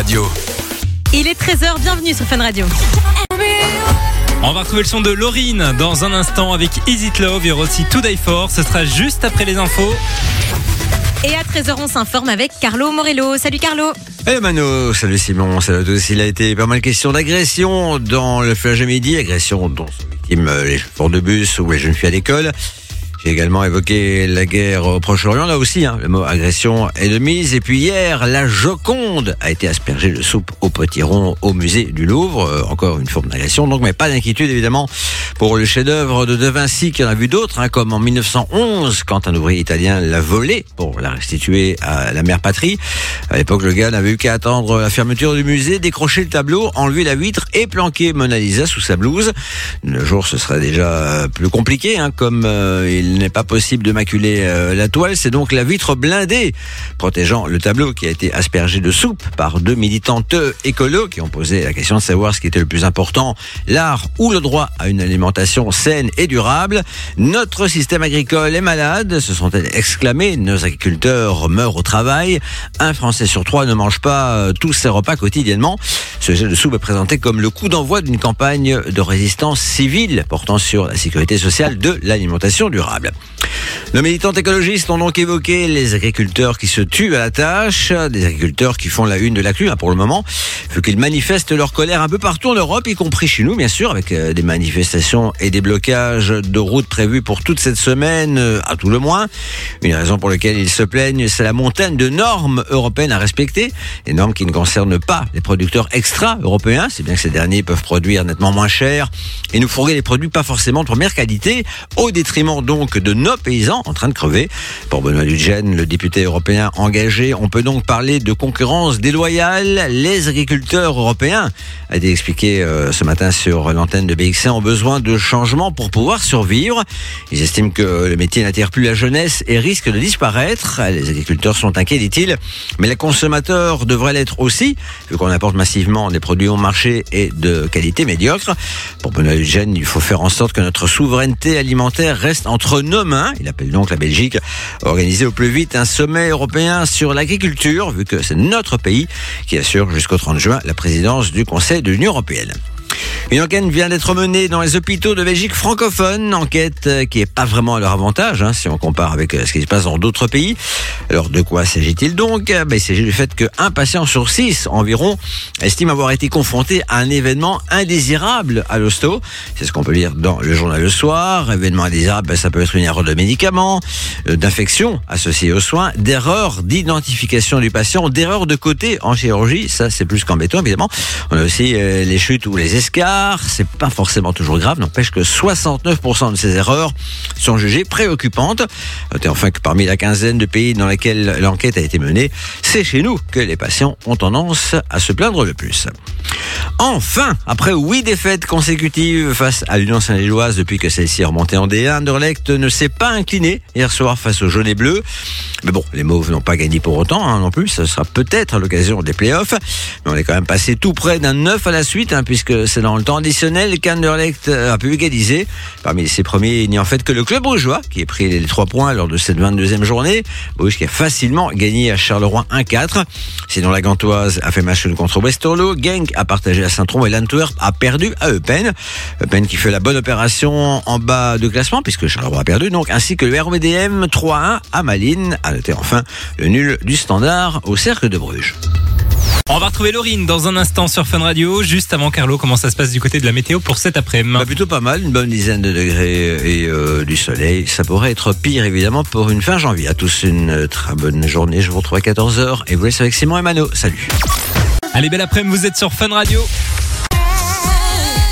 Radio. Il est 13h, bienvenue sur Fun Radio. On va retrouver le son de Laurine dans un instant avec Is It Love. Il y aura aussi Today For. Ce sera juste après les infos. Et à 13h, on s'informe avec Carlo Morello. Salut Carlo. Eh Mano, salut Simon, salut à tous. Il a été pas mal question d'agression dans le flash à midi, agression dont sont victimes euh, les chauffeurs de bus ou les jeunes filles à l'école. J'ai également évoqué la guerre au Proche-Orient, là aussi, hein, le mot agression est de mise. Et puis hier, la Joconde a été aspergée de soupe au potiron au musée du Louvre. Euh, encore une forme d'agression, donc, mais pas d'inquiétude évidemment pour le chef-d'œuvre de De Vinci, qui en a vu d'autres, hein, comme en 1911, quand un ouvrier italien l'a volé pour la restituer à la mère patrie. À l'époque, le gars n'avait eu qu'à attendre la fermeture du musée, décrocher le tableau, enlever la vitre et planquer Mona Lisa sous sa blouse. Le jour, ce serait déjà plus compliqué, hein, comme euh, il n'est pas possible de maculer euh, la toile. C'est donc la vitre blindée protégeant le tableau qui a été aspergé de soupe par deux militantes écolos qui ont posé la question de savoir ce qui était le plus important, l'art ou le droit à une alimentation saine et durable. Notre système agricole est malade, se sont-elles exclamées. Nos agriculteurs meurent au travail. Un Français sur trois ne mange pas euh, tous ses repas quotidiennement. Ce jet de soupe est présenté comme le coup d'envoi d'une campagne de résistance civile portant sur la sécurité sociale de l'alimentation durable. Nos militantes écologistes ont donc évoqué les agriculteurs qui se tuent à la tâche, des agriculteurs qui font la une de l'actu hein, pour le moment, vu qu'ils manifestent leur colère un peu partout en Europe, y compris chez nous bien sûr, avec euh, des manifestations et des blocages de routes prévus pour toute cette semaine, euh, à tout le moins. Une raison pour laquelle ils se plaignent, c'est la montagne de normes européennes à respecter, des normes qui ne concernent pas les producteurs extra-européens, c'est bien que ces derniers peuvent produire nettement moins cher et nous fourguer des produits pas forcément de première qualité, au détriment donc de nos paysans en train de crever. Pour Benoît Dugen, le député européen engagé, on peut donc parler de concurrence déloyale. Les agriculteurs européens, a été expliqué euh, ce matin sur l'antenne de BXC, ont besoin de changements pour pouvoir survivre. Ils estiment que le métier n'attire plus la jeunesse et risque de disparaître. Les agriculteurs sont inquiets, dit-il, mais les consommateurs devraient l'être aussi, vu qu'on apporte massivement des produits au marché et de qualité médiocre. Pour Benoît Dugen, il faut faire en sorte que notre souveraineté alimentaire reste entre mains. Il appelle donc la Belgique à organiser au plus vite un sommet européen sur l'agriculture, vu que c'est notre pays qui assure jusqu'au 30 juin la présidence du Conseil de l'Union européenne. Une enquête vient d'être menée dans les hôpitaux de Belgique francophone, enquête euh, qui est pas vraiment à leur avantage, hein, si on compare avec euh, ce qui se passe dans d'autres pays. Alors de quoi s'agit-il donc? Ben, Il s'agit du fait qu'un patient sur six environ estime avoir été confronté à un événement indésirable à l'hosto. C'est ce qu'on peut lire dans le journal Le Soir. Événement indésirable, ben, ça peut être une erreur de médicament, euh, d'infection associée aux soins, d'erreur d'identification du patient, d'erreur de côté en chirurgie. Ça, c'est plus qu'embêtant, évidemment. On a aussi euh, les chutes ou les C'est pas forcément toujours grave. N'empêche que 69% de ces erreurs sont jugées préoccupantes. Notez enfin que parmi la quinzaine de pays dans lesquels l'enquête a été menée, c'est chez nous que les patients ont tendance à se plaindre le plus. Enfin, après huit défaites consécutives face à l'Union Saint-Gilloise depuis que celle-ci est remontée en D1, Anderlecht ne s'est pas incliné hier soir face aux jaunes et bleus. Mais bon, les Mauves n'ont pas gagné pour autant hein, non plus. Ce sera peut-être l'occasion des playoffs. Mais on est quand même passé tout près d'un 9 à la suite, hein, puisque c'est dans le temps additionnel qu'Anderlecht a pu égaliser. Parmi ses premiers, il n'y a en fait que le club brugeois qui a pris les trois points lors de cette 22e journée. Bruges qui a facilement gagné à Charleroi 1-4. Sinon, la Gantoise a fait match contre Westerlo. Genk a partagé à Saint-Tron et l'Antwerp a perdu à Eupen. Eupen qui fait la bonne opération en bas de classement puisque Charleroi a perdu donc, ainsi que le RBDM 3-1 à Malines. À noter enfin le nul du standard au cercle de Bruges. On va retrouver Laurine dans un instant sur Fun Radio. Juste avant, Carlo, comment ça se passe du côté de la météo pour cet après-midi Bah, plutôt pas mal, une bonne dizaine de degrés et euh, du soleil. Ça pourrait être pire évidemment pour une fin janvier. À tous une euh, très bonne journée. Je vous retrouve à 14h et vous laisse avec Simon et Mano. Salut. Allez, belle après-midi, vous êtes sur Fun Radio.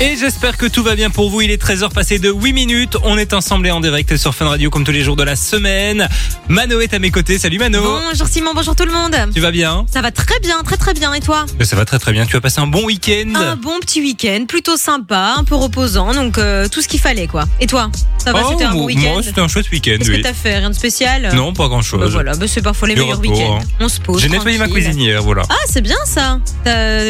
Et j'espère que tout va bien pour vous. Il est 13h passé de 8 minutes. On est ensemble et en direct sur Fun Radio comme tous les jours de la semaine. Mano est à mes côtés. Salut Mano. Bonjour Simon, bonjour tout le monde. Tu vas bien? Ça va très bien, très très bien. Et toi? Ça va très très bien. Tu as passé un bon week-end? Un bon petit week-end, plutôt sympa, un peu reposant, donc euh, tout ce qu'il fallait quoi. Et toi? Ça va, Oh, c'était un bon moi, week-end? c'était un chouette week-end, Qu'est-ce oui. que t'as fait? Rien de spécial? Non, pas grand-chose. Bah voilà, bah c'est parfois les Du meilleurs repos, week-ends. hein. On se pose. J'ai nettoyé ma cuisine hier, voilà. Ah, c'est bien ça.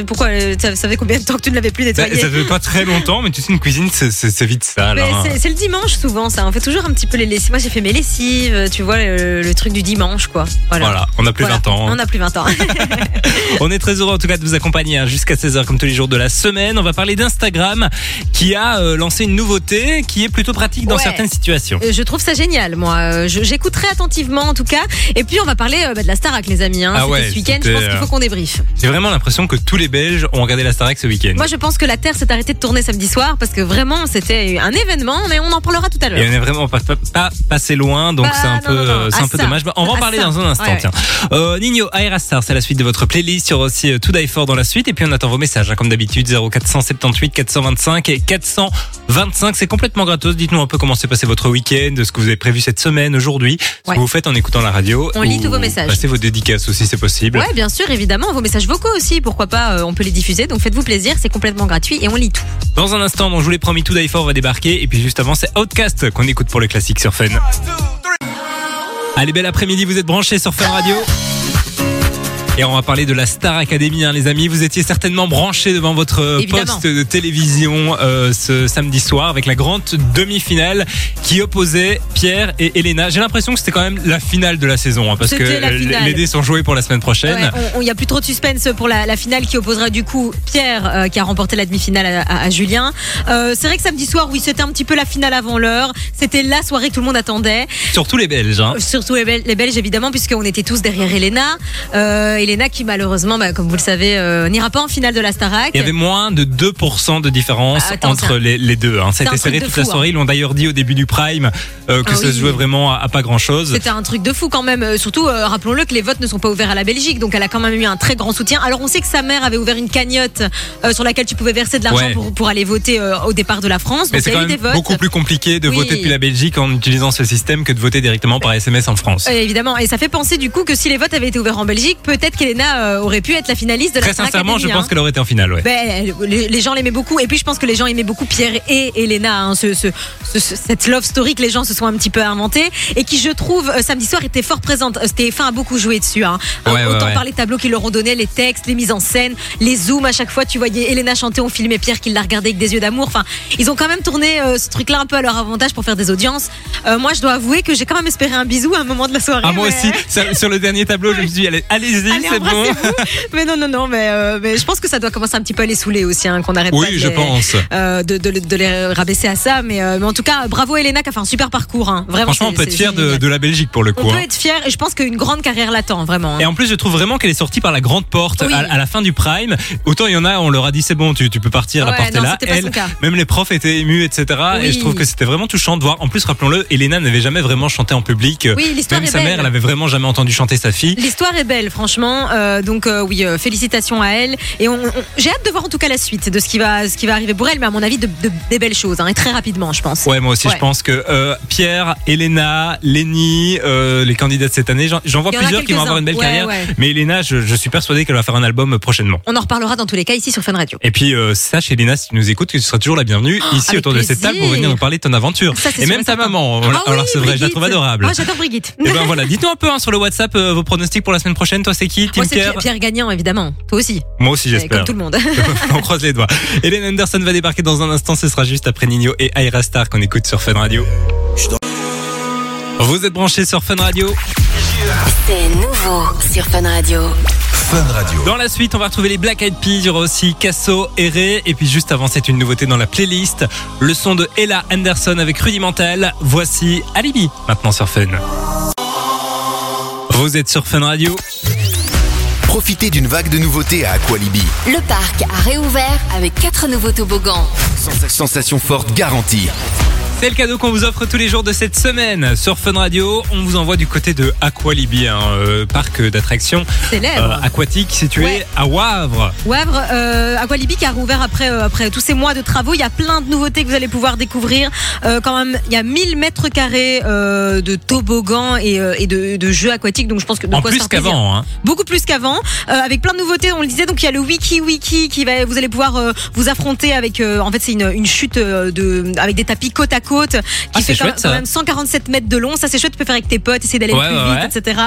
Pourquoi euh, Ça fait combien de temps que tu ne l'avais plus Bah, nettoyé ça fait pas très très longtemps, mais tu sais, une cuisine, c'est- vite ça. Là. c'est- le dimanche souvent, ça. On fait toujours un petit peu les lessives. Moi, j'ai fait mes lessives, tu vois, le, le truc du dimanche, quoi. Voilà. Voilà, on n'a plus Voilà. 20 ans. On n'a plus 20 ans. On est très heureux en tout cas de vous accompagner hein, jusqu'à 16h comme tous les jours de la semaine. On va parler d'Instagram qui a euh, lancé une nouveauté qui est plutôt pratique dans Ouais. certaines situations. Euh, Je trouve ça génial, moi. Euh, J'écouterai attentivement, en tout cas. Et puis, on va parler euh, bah, de la Starac, les amis. Hein. Ah ouais, ce week-end. Je pense qu'il faut euh, qu'on débriefe. J'ai vraiment l'impression que tous les Belges ont regardé la Starac ce week-end. Moi, je pense que la Terre s'est arrêtée de tourner samedi soir parce que vraiment, c'était un événement, mais on en parlera tout à Et l'heure. on est vraiment pas, pas, pas passé loin, donc Bah, c'est un non, non, non, un peu ça. dommage. Bah, On va en parler ça. dans un instant. Ouais, ouais. Tiens, euh, Nino, Aerastar, c'est la suite de votre playlist. Il y aura aussi euh, To Die For dans la suite, et puis on attend vos messages, hein, comme d'habitude, 0478 425 et 425. C'est complètement gratos. Dites-nous un peu comment s'est passé votre week-end, ce que vous avez prévu cette semaine, aujourd'hui, ce Ouais. que vous faites en écoutant la radio. On lit ou tous vos messages. Passez vos dédicaces aussi, c'est possible. Ouais, bien sûr, évidemment. Vos messages vocaux aussi, pourquoi pas, euh, on peut les diffuser. Donc faites-vous plaisir, c'est complètement gratuit et on lit tout. Dans un instant, donc, je vous l'ai promis, To Die For va débarquer, et puis juste avant, c'est Outcast qu'on écoute pour le classique sur Fun. Allez, bel après-midi, vous êtes branchés sur Fun Radio. Et on va parler de la Star Academy, hein, les amis. Vous étiez certainement branchés devant votre Évidemment. poste de télévision euh, ce samedi soir avec la grande demi-finale qui opposait Pierre et Elena. J'ai l'impression que c'était quand même la finale de la saison, hein, parce que les dés sont joués pour la semaine prochaine. Ouais, Il y a plus trop de suspense pour la, la finale qui opposera du coup Pierre euh, qui a remporté la demi-finale à, à- à Julien. Euh, c'est vrai que samedi soir, oui, c'était un petit peu la finale avant l'heure. C'était la soirée que tout le monde attendait. Surtout les Belges. Hein. Surtout les, Bel- les Belges évidemment puisqu'on était tous derrière Elena. Euh, Elena qui malheureusement, bah, comme vous le savez, euh, n'ira pas en finale de la Starac. Il y avait moins de 2% de différence Ah, attends, entre un- les, les deux. Hein. Ça a c'est été un serré toute la soirée. Ils l'ont d'ailleurs dit au début du prime euh, que Ah ça oui. se jouait vraiment à, à pas grand-chose. C'était un truc de fou quand même. Euh, Surtout, euh, rappelons-le que les votes ne sont pas ouverts à la Belgique, donc elle a quand même eu un très grand soutien. Alors on sait que sa mère avait ouvert une cagnotte sur laquelle tu pouvais verser de l'argent Ouais. pour, pour aller voter au départ de la France. Mais c'est quand même beaucoup plus compliqué de Oui. voter depuis la Belgique en utilisant ce système que de voter directement par SMS en France. Évidemment, et ça fait penser du coup que si les votes avaient été ouverts en Belgique, peut-être qu'Elena euh, aurait pu être la finaliste de la Très Star sincèrement, je pense hein. qu'elle aurait été en finale. Ouais. Ben, les, les gens l'aimaient beaucoup et puis je pense que les gens aimaient beaucoup Pierre et Elena hein, ce, ce, ce- ce- cette love story que les gens se sont un petit peu inventés et qui je trouve euh, samedi soir était fort présente Euh, TF1 a beaucoup joué dessus hein. Ouais, autant ouais. par les tableaux qu'ils leur ont donné les textes les mises en scène les zooms à chaque fois tu voyais Elena chanter on filmait Pierre qui la regardait avec des yeux d'amour enfin ils ont quand même tourné euh, ce truc là un peu à leur avantage pour faire des audiences Euh, moi je dois avouer que j'ai quand même espéré un bisou à un moment de la soirée Ah, moi mais- aussi, sur, sur le dernier tableau, je me suis dit, allez, allez-y, Allez, c'est bon. mais non, non, non, mais, euh, mais je pense que ça doit commencer un petit peu à les saouler aussi, hein, qu'on arrête pas de je les- pense. euh, de, de, de les rabaisser à ça. Mais, euh, mais en tout cas, bravo Elena qui a fait un super parcours. Hein. Vraiment, Franchement, on peut être fier de, la Belgique pour le coup. On hein. peut être fier et je pense qu'une grande carrière l'attend, vraiment. hein. Et en plus, je trouve vraiment qu'elle est sortie par la grande porte Oui. à, à la fin du prime. Autant il y en a, on leur a dit c'est bon, tu, tu peux partir, la Ouais, porte non, est là. Elle, même les profs étaient émus, etc. Et je trouve que c'était vraiment touchant de voir. En plus, rappelons-le, Elena n'avait jamais vraiment chanté en public. Oui, l'histoire Même sa belle. mère, elle avait vraiment jamais entendu chanter sa fille. L'histoire est belle, franchement. Euh, donc euh, oui, euh, félicitations à elle. Et on, on- j'ai hâte de voir en tout cas la suite de ce qui va, ce qui va arriver pour elle. Mais à mon avis, de, de- des belles choses, hein, et très rapidement, je pense. Ouais, moi aussi, Ouais. je pense que euh, Pierre, Elena, Lenny, euh, les candidats de cette année, j'en j'en vois plusieurs qui vont avoir une belle carrière. Ouais. Mais Elena, je, je suis persuadé qu'elle va faire un album prochainement. On en reparlera dans tous les cas ici sur Fun Radio. Et puis, euh, sache, Elena, si tu nous écoutes, que tu seras toujours la bienvenue ici Oh, avec autour de cette table pour venir nous parler de ton aventure. Ça, c'est et même ta certain. maman, Ah la oui, recevrait, je la trouve adorable. Moi, j'adore Brigitte. Et ben voilà, dites-nous un peu hein, sur le WhatsApp vos pronostics pour la semaine prochaine. Toi, c'est qui Moi, c'est Pierre Gagnant, évidemment. Toi aussi. Moi aussi, j'espère. Comme tout le monde. on croise les doigts. Hélène Anderson va débarquer dans un instant. Ce sera juste après Nino et Aira Star qu'on écoute sur Fun Radio. Vous êtes branchés sur Fun Radio. C'est nouveau sur Fun Radio. Fun Radio. Dans la suite, on va retrouver les Black Eyed Peas. Il y aura aussi Casso et Ray. Et puis juste avant, c'est une nouveauté dans la playlist. Le son de Ella Anderson avec Rudimental. Voici Alibi maintenant sur Fun. Vous êtes sur Fun Radio. Profitez d'une vague de nouveautés à Aqualibi. Le parc a réouvert avec quatre nouveaux toboggans. Sensation forte garantie. C'est le cadeau qu'on vous offre tous les jours de cette semaine sur Fun Radio. On vous envoie du côté de Aqualibi, un euh, parc d'attractions euh, aquatiques situé Ouais. à Wavre. Wavre, euh, Aqualibi qui a rouvert après, euh, après tous ces mois de travaux. Il y a plein de nouveautés que vous allez pouvoir découvrir. Euh, quand même, il y a 1000 mètres carrés de toboggans et, et de, de jeux aquatiques. Donc je pense que de En quoi plus qu'avant. Hein. Beaucoup plus qu'avant, avec plein de nouveautés. On le disait. Donc il y a le Wiki Wiki qui va, vous allez pouvoir vous affronter avec. en fait, c'est une, une chute de avec des tapis côte à côte côte qui Ah, fait quand, chouette, ça. quand même 147 mètres de long. Ça, c'est chouette. Tu peux faire avec tes potes, essayer d'aller Ouais, plus ouais, vite, etc.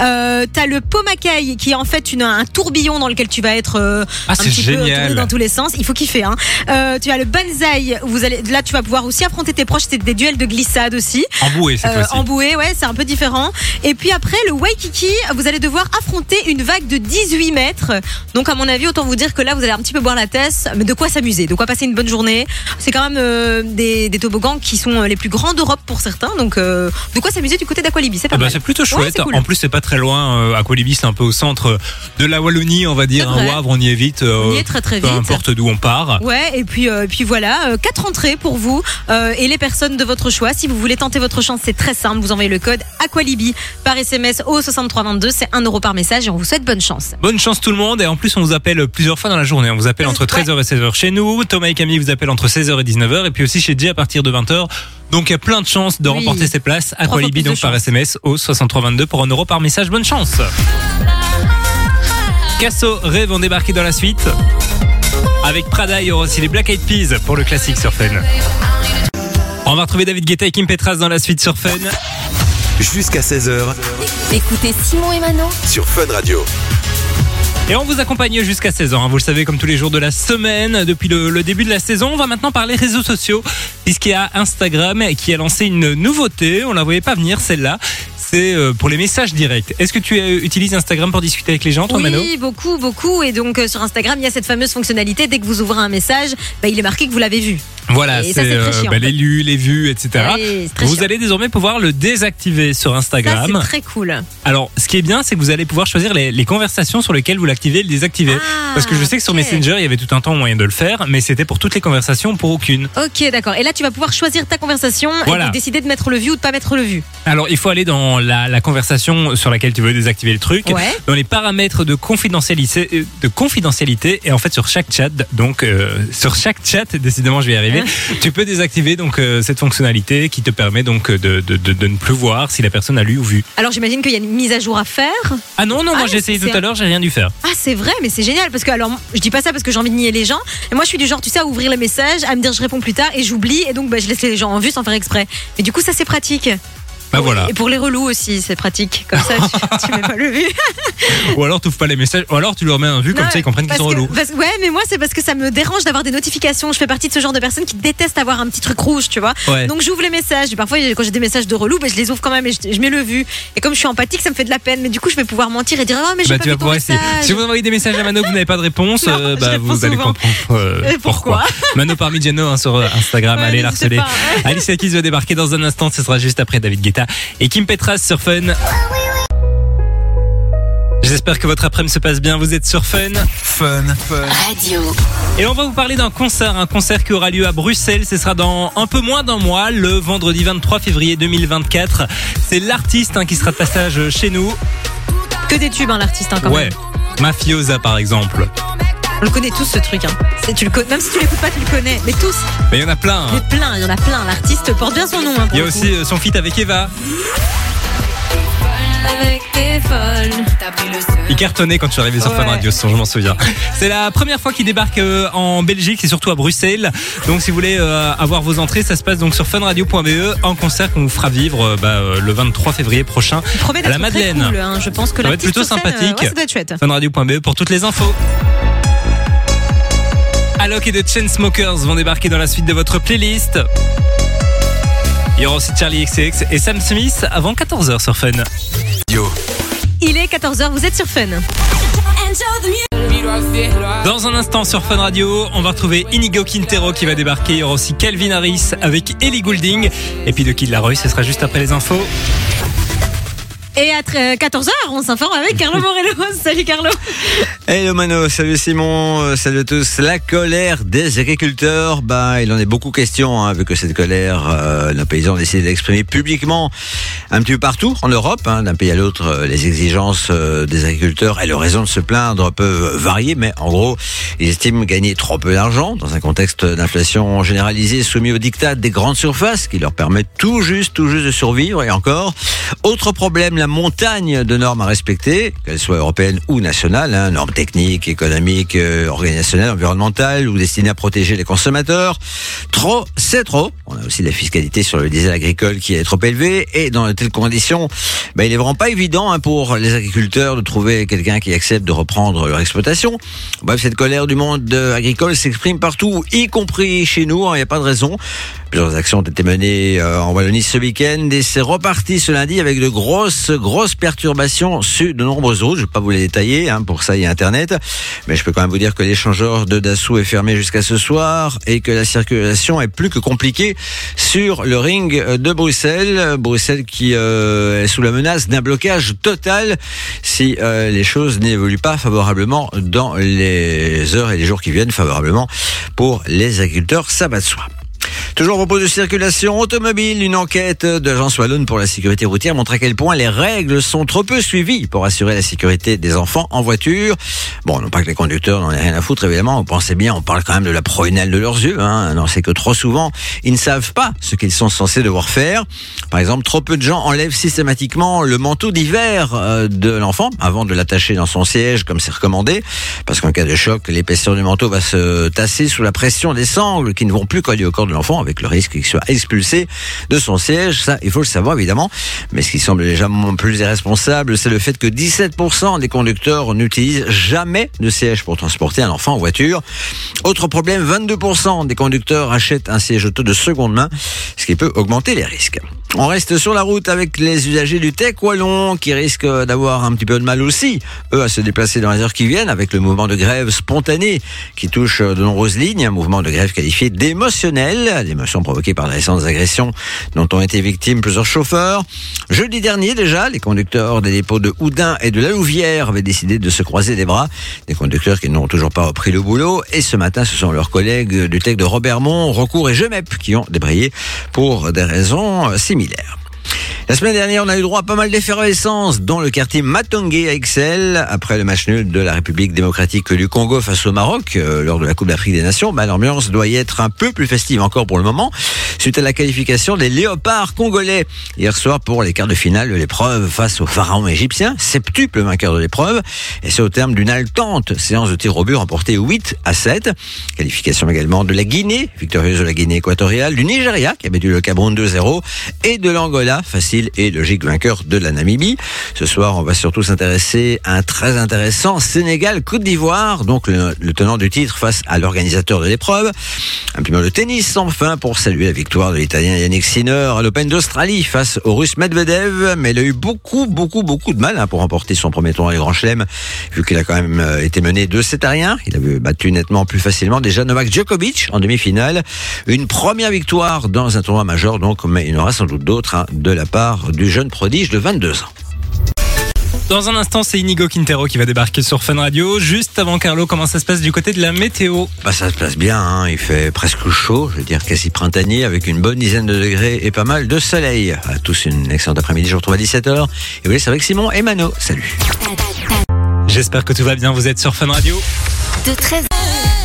Euh, T'as le Pomacaille qui est en fait une, un tourbillon dans lequel tu vas être euh, Ah, un petit peu génial. tourné dans tous les sens. Il faut kiffer. Hein. Euh, tu as le Banzai. où Vous allez, là, tu vas pouvoir aussi affronter tes proches. C'est des duels de glissade aussi. En bouée cette fois-ci. en bouée, ouais, c'est un peu différent. Et puis après, le Waikiki, vous allez devoir affronter une vague de 18 mètres. Donc, à mon avis, autant vous dire que là, vous allez un petit peu boire la tasse, mais de quoi s'amuser, de quoi passer une bonne journée. C'est quand même euh, des, des toboggans qui sont les plus grands d'Europe pour certains. Donc, euh, de quoi s'amuser du côté d'Aqualibi. C'est pas Ah bah, mal. c'est plutôt chouette. cool. En plus, c'est pas très loin. Euh, Aqualibi, c'est un peu au centre de la Wallonie, on va dire. Un. Wavre, on y est vite. euh, On y est très très peu vite. importe d'où on part. Ouais, et puis, euh, puis voilà, euh, quatre entrées pour vous euh, et les personnes de votre choix. Si vous voulez tenter votre chance, c'est très simple. Vous envoyez le code Aqualibi par SMS au 6322. C'est 1 euro par message et on vous souhaite bonne chance. Bonne chance tout le monde. Et en plus, on vous appelle plusieurs fois dans la journée. On vous appelle entre Ouais. 13h et 16h chez nous. Thomas et Camille vous appellent entre 16h et 19h. Et puis aussi chez Jay à partir de 20h. Donc, il y a plein de chances de Oui. remporter ces places. plus de donc par chance. SMS au 6322 pour 1 euro par message. Bonne chance. Casso, Rêve vont débarquer dans la suite. Avec Prada, il y aura aussi les Black Eyed Peas pour le classique sur Fun. On va retrouver David Guetta et Kim Petras dans la suite sur Fun. Jusqu'à 16h Écoutez Simon et Mano sur Fun Radio. Et on vous accompagne jusqu'à 16 ans. hein. Vous le savez, comme tous les jours de la semaine, depuis le, le début de la saison. On va maintenant parler réseaux sociaux, puisqu'il y a Instagram qui a lancé une nouveauté. On la voyait pas venir, celle-là. C'est euh, pour les messages directs. Est-ce que tu euh, utilises Instagram pour discuter avec les gens, toi, Mano Oui, beaucoup, beaucoup. Et donc euh, sur Instagram, il y a cette fameuse fonctionnalité. Dès que vous ouvrez un message, bah, il est marqué que vous l'avez vu. Voilà, c'est euh, bah, les lus, les vues, etc. Vous chiant. allez désormais pouvoir le désactiver sur Instagram. c'est très cool. Alors, ce qui est bien, c'est que vous allez pouvoir choisir les, les conversations sur lesquelles vous l'activez et le désactiver. Ah, Parce que je sais que sur. Messenger, il y avait tout un temps moyen de le faire, mais c'était pour toutes les conversations, ou pour aucune. Ok, d'accord. Et là, tu vas pouvoir choisir ta conversation Voilà. et décider de mettre le vu ou de pas mettre le vu. Alors, il faut aller dans la, la conversation sur laquelle tu veux désactiver le truc, Ouais. dans les paramètres de confidentialité, de confidentialité, et en fait sur chaque chat, donc euh, sur chaque chat, décidément, je vais y arriver, tu peux désactiver donc euh, cette fonctionnalité qui te permet donc de, de, de, de ne plus voir si la personne a lu ou vu. Alors, j'imagine qu'il y a une mise à jour à faire. Ah non, non, Ah, moi j'ai mais essayé tout à l'heure, j'ai rien dû faire. Ah, c'est vrai, mais c'est génial parce que alors je dis pas ça parce que j'ai envie de nier les gens. Et moi, je suis du genre, tu sais, à ouvrir le message, à me dire je réponds plus tard et j'oublie et donc bah, je laisse les gens en vue sans faire exprès. Mais du coup, ça c'est pratique. Bah voilà. Et pour les relous aussi, c'est pratique. Comme ça, tu, tu mets pas le vu. Ou alors tu ouvres pas les messages, ou alors tu leur mets un vu comme ça ils comprennent qu'ils sont relous. parce- ouais, mais moi, c'est parce que ça me dérange d'avoir des notifications. Je fais partie de ce genre de personnes qui détestent avoir un petit truc rouge, tu vois. Ouais. Donc j'ouvre les messages. Et parfois, quand j'ai des messages de relous, bah, je les ouvre quand même et je, je mets le vu. Et comme je suis empathique, ça me fait de la peine. Mais du coup, je vais pouvoir mentir et dire Ah, mais j'ai Bah, pas tu vu vas ton pouvoir essayer. message. Si vous envoyez des messages à Mano que vous n'avez pas de réponse, Non, euh, bah, vous allez comprendre euh, Et pourquoi. Mano Parmigiano hein, sur euh, Instagram, Ouais, allez la n'hésitez harceler. pas. Alicia Keys va débarquer dans un instant, ce sera juste après David Guetta et Kim Petras sur Fun. J'espère que votre après-midi se passe bien, vous êtes sur Fun. Fun. Fun. Radio. Et on va vous parler d'un concert, un concert qui aura lieu à Bruxelles. Ce sera dans un peu moins d'un mois, le vendredi 23 février 2024. C'est l'artiste hein, qui sera de passage chez nous. Que des tubes, hein, l'artiste, hein, quand ouais, même. Mafiosa par exemple. On le connaît tous, ce truc. Hein. C'est- Tu le connais, même si tu l'écoutes pas, tu le connais. Mais tous. Mais il y en a plein. hein. Mais plein, il y en a plein. L'artiste porte bien son nom. hein, Il y a coup. aussi euh, son feat avec Eva. Avec tes folles. Il cartonnait quand je suis arrivé sur Ouais. Fun Radio, je m'en souviens. C'est la première fois qu'il débarque euh, en Belgique et surtout à Bruxelles. Donc si vous voulez euh, avoir vos entrées, ça se passe donc sur funradio.be, un concert qu'on vous fera vivre euh, bah, le 23 février prochain. Il promet À la d'être très Madeleine. cool. hein. Je pense que Ça va être plutôt sympathique. ouais, funradio.be pour toutes les infos. Alok et The Chainsmokers vont débarquer dans la suite de votre playlist. Il y aura aussi Charlie XCX et Sam Smith avant 14h sur Fun. Yo. Il est 14h, vous êtes sur Fun. Dans un instant sur Fun Radio, on va retrouver Inigo Quintero qui va débarquer. Il y aura aussi Calvin Harris avec Ellie Goulding. Et puis de Kid Laroi, ce sera juste après les infos. Et à 14h, on s'informe avec Carlo Morello. Salut Carlo. Hello Mano, salut Simon, euh, salut à tous. La colère des agriculteurs, bah il en est beaucoup question, hein, vu que cette colère, euh, nos paysans ont décidé d'exprimer publiquement un petit peu partout en Europe, hein, d'un pays à l'autre, euh, les exigences euh, des agriculteurs et leurs raisons de se plaindre peuvent varier, mais en gros, ils estiment gagner trop peu d'argent dans un contexte d'inflation généralisée soumis au diktat des grandes surfaces qui leur permettent tout juste, tout juste de survivre. Et encore, autre problème, la montagne de normes à respecter, qu'elles soient européennes ou nationales, hein, normes techniques, économiques, euh, organisationnelles, environnementales ou destinées à protéger les consommateurs. Trop, c'est trop. On a aussi la fiscalité sur le diesel agricole qui est trop élevée et dans de telles conditions, ben, il est vraiment pas évident hein, pour les agriculteurs de trouver quelqu'un qui accepte de reprendre leur exploitation. Bref, cette colère du monde euh, agricole s'exprime partout, y compris chez nous. hein, Il n'y a pas de raison. Plusieurs actions ont été menées euh, en Wallonie ce week-end et c'est reparti ce lundi avec de grosses, grosses perturbations sur de nombreuses routes. Je ne vais pas vous les détailler, hein, pour ça il y a Internet. Mais je peux quand même vous dire que l'échangeur de Dassault est fermé jusqu'à ce soir et que la circulation est plus que compliquée sur le ring de Bruxelles. Bruxelles qui euh, est sous la menace d'un blocage total si euh, les choses n'évoluent pas favorablement dans les heures et les jours qui viennent, favorablement pour les agriculteurs. Ça va de soi. Toujours au propos de circulation automobile, une enquête de l'Agence Wallonne pour la sécurité routière montre à quel point les règles sont trop peu suivies pour assurer la sécurité des enfants en voiture. Bon, non pas que les conducteurs n'en aient rien à foutre, évidemment. Vous pensez bien, on parle quand même de la prunelle de leurs yeux. Hein. Non, c'est que trop souvent, ils ne savent pas ce qu'ils sont censés devoir faire. Par exemple, trop peu de gens enlèvent systématiquement le manteau d'hiver euh, de l'enfant avant de l'attacher dans son siège, comme c'est recommandé. Parce qu'en cas de choc, l'épaisseur du manteau va se tasser sous la pression des sangles qui ne vont plus coller au corps de l'enfant avec le risque qu'il soit expulsé de son siège. Ça, il faut le savoir évidemment. Mais ce qui semble légèrement plus irresponsable, c'est le fait que 17% des conducteurs n'utilisent jamais de siège pour transporter un enfant en voiture. Autre problème, 22% des conducteurs achètent un siège auto de seconde main, ce qui peut augmenter les risques. On reste sur la route avec les usagers du Tech Wallon qui risquent d'avoir un petit peu de mal aussi, eux, à se déplacer dans les heures qui viennent avec le mouvement de grève spontané qui touche de nombreuses lignes, un mouvement de grève qualifié d'émotionnel, l'émotion provoquée par les récentes agressions dont ont été victimes plusieurs chauffeurs. Jeudi dernier déjà, les conducteurs des dépôts de Houdin et de la Louvière avaient décidé de se croiser les bras, des conducteurs qui n'ont toujours pas repris le boulot et ce matin, ce sont leurs collègues du Tech de Robertmont, Recours et Gemep qui ont débrayé pour des raisons similaires. La semaine dernière, on a eu droit à pas mal d'effervescence dans le quartier Matongé à Excel après le match nul de la République démocratique du Congo face au Maroc euh, lors de la Coupe d'Afrique des Nations. L'ambiance doit y être un peu plus festive encore pour le moment suite à la qualification des léopards congolais hier soir pour les quarts de finale de l'épreuve face au pharaon égyptien, septuple vainqueur de l'épreuve et c'est au terme d'une haletante séance de tir au but remportée 8 à 7. Qualification également de la Guinée, victorieuse de la Guinée équatoriale, du Nigeria qui avait battu le Cameroun 2-0 et de l'Angola, facile et logique vainqueur de la Namibie. Ce soir, on va surtout s'intéresser à un très intéressant Sénégal-Côte d'Ivoire, donc le, tenant du titre face à l'organisateur de l'épreuve. Un petit de tennis enfin pour saluer la victoire de l'Italien Yannick Sinner à l'Open d'Australie face au Russe Medvedev, mais il a eu beaucoup, beaucoup, beaucoup de mal hein, pour remporter son premier tournoi du Grand Chelem, vu qu'il a quand même euh, été mené 2 7 à rien. Il avait battu nettement plus facilement déjà Novak Djokovic en demi-finale. Une première victoire dans un tournoi majeur, donc, mais il y en aura sans doute d'autres hein, de la part du jeune prodige de 22 ans. Dans un instant, c'est Inigo Quintero qui va débarquer sur Fun Radio. Juste avant Carlo, comment ça se passe du côté de la météo? Bah ça se passe bien, hein. il fait presque chaud, je veux dire quasi printanier, avec une bonne dizaine de degrés et pas mal de soleil. À tous une excellente après-midi, je vous retrouve à 17h. Et oui, c'est avec Simon et Mano. Salut. J'espère que tout va bien, vous êtes sur Fun Radio. De 13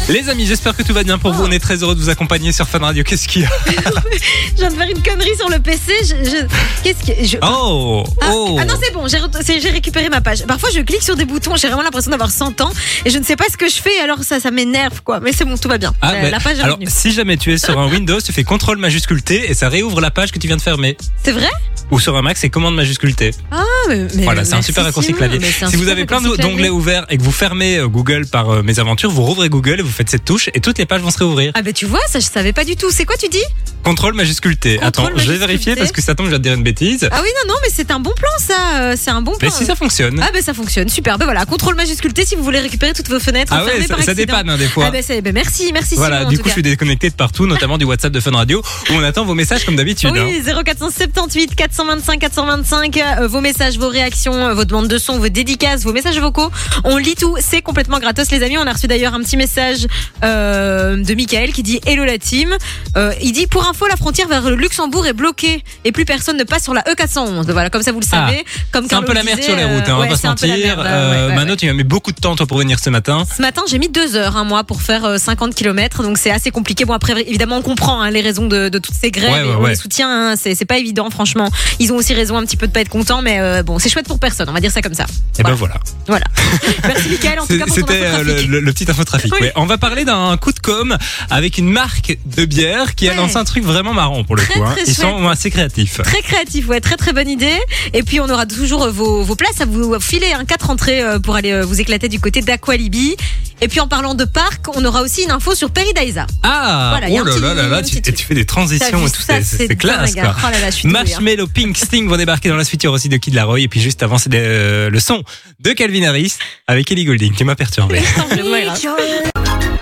Les amis, j'espère que tout va bien pour vous. On est très heureux de vous accompagner sur Fun Radio. Qu'est-ce qu'il y a Je viens de faire une connerie sur le PC. Je, je- Qu'est-ce que. je- Oh, Ah, oh. ah non, c'est bon, j'ai récupéré ma page. Parfois, je clique sur des boutons, j'ai vraiment l'impression d'avoir 100 ans et je ne sais pas ce que je fais, alors ça, ça m'énerve, quoi. Mais c'est bon, tout va bien. Ah, la, ben, la page est alors, revenue. si jamais tu es sur un Windows, tu fais CTRL majuscule T et ça réouvre la page que tu viens de fermer. C'est vrai? Ou sur un Mac, c'est commande majuscule T. Ah, mais, mais- Voilà, c'est un super raccourci clavier. Si vous avez plein d'onglets ouverts et que vous fermez euh, Google par euh, mes aventures, vous rouvrez Google et vous faites cette touche et toutes les pages vont se réouvrir. Ah, ben tu vois, ça, je savais pas du tout. C'est quoi, tu dis? Contrôle majuscule T. Contrôle Attends, je vais vérifier T. parce que ça tombe, je vais te dire une bêtise. Ah oui, non, non, mais c'est un bon plan, ça. euh, C'est un bon plan. Mais si ça fonctionne. Ah, ben ça fonctionne, super. Ben voilà, contrôle majuscule T si vous voulez récupérer toutes vos fenêtres Ah ouais, ça, par ça dépanne hein, des fois. Ah ben, c'est- ben merci, merci Voilà, Simon, du coup, je suis déconnecté de partout, notamment du WhatsApp de Fun Radio, où on attend vos messages comme d'habitude. hein. Oui, 0478 425 425. euh, vos messages, vos réactions, euh, vos demandes de son, vos dédicaces, vos messages vocaux. On lit tout. C'est complètement gratos, les amis. On a reçu d'ailleurs un petit message euh, de Michael qui dit Hello la team. Euh, il dit Pour info, la frontière vers le Luxembourg est bloquée et plus personne ne passe sur la E411. Voilà, comme ça vous le Ah, savez. Comme C'est un peu la merde sur les routes, hein, on va pas se mentir. Euh, ouais, ouais, Mano, tu as mis beaucoup de temps toi, pour venir ce matin. Ce matin, j'ai mis deux heures, un mois, pour faire euh, 50 km, donc c'est assez compliqué. Bon, après, évidemment, on comprend hein, les raisons de, de toutes ces grèves, et on les soutient. hein, c'est c'est pas évident, franchement. Ils ont aussi raison un petit peu de pas être contents, mais euh, bon, c'est chouette pour personne. On va dire ça comme ça. Et ben voilà. Voilà. Merci Mickaël, en tout cas pour ton C'était euh, le, le- le petit infotrafic. Oui. ouais. On va parler d'un coup de com avec une marque de bière qui a Ouais. lancé un truc vraiment marrant pour le Très, coup. hein. très Ils sont assez créatifs. Très créatif, ouais, très très bonne idée. Et puis on aura toujours euh, vos, vos places à vous filer, hein, quatre entrées euh, pour aller euh, vous éclater du côté d'Aqualibi. Et puis en parlant de parc, on aura aussi une info sur Peridaisa. Ah, Voilà, il y a oh un là petit- là là là, un tu, petit fais des T'as transitions vu et tout, ça, c'est- classe dingue, hein. quoi. Oh là là, je suis douée, hein. Marshmallow Pink Sting vont débarquer dans la suite. Il y aura aussi de Kid Laroi. Et puis juste avant, c'est euh, le son de Calvin Harris avec Ellie Goulding qui m'a perturbé. Grave.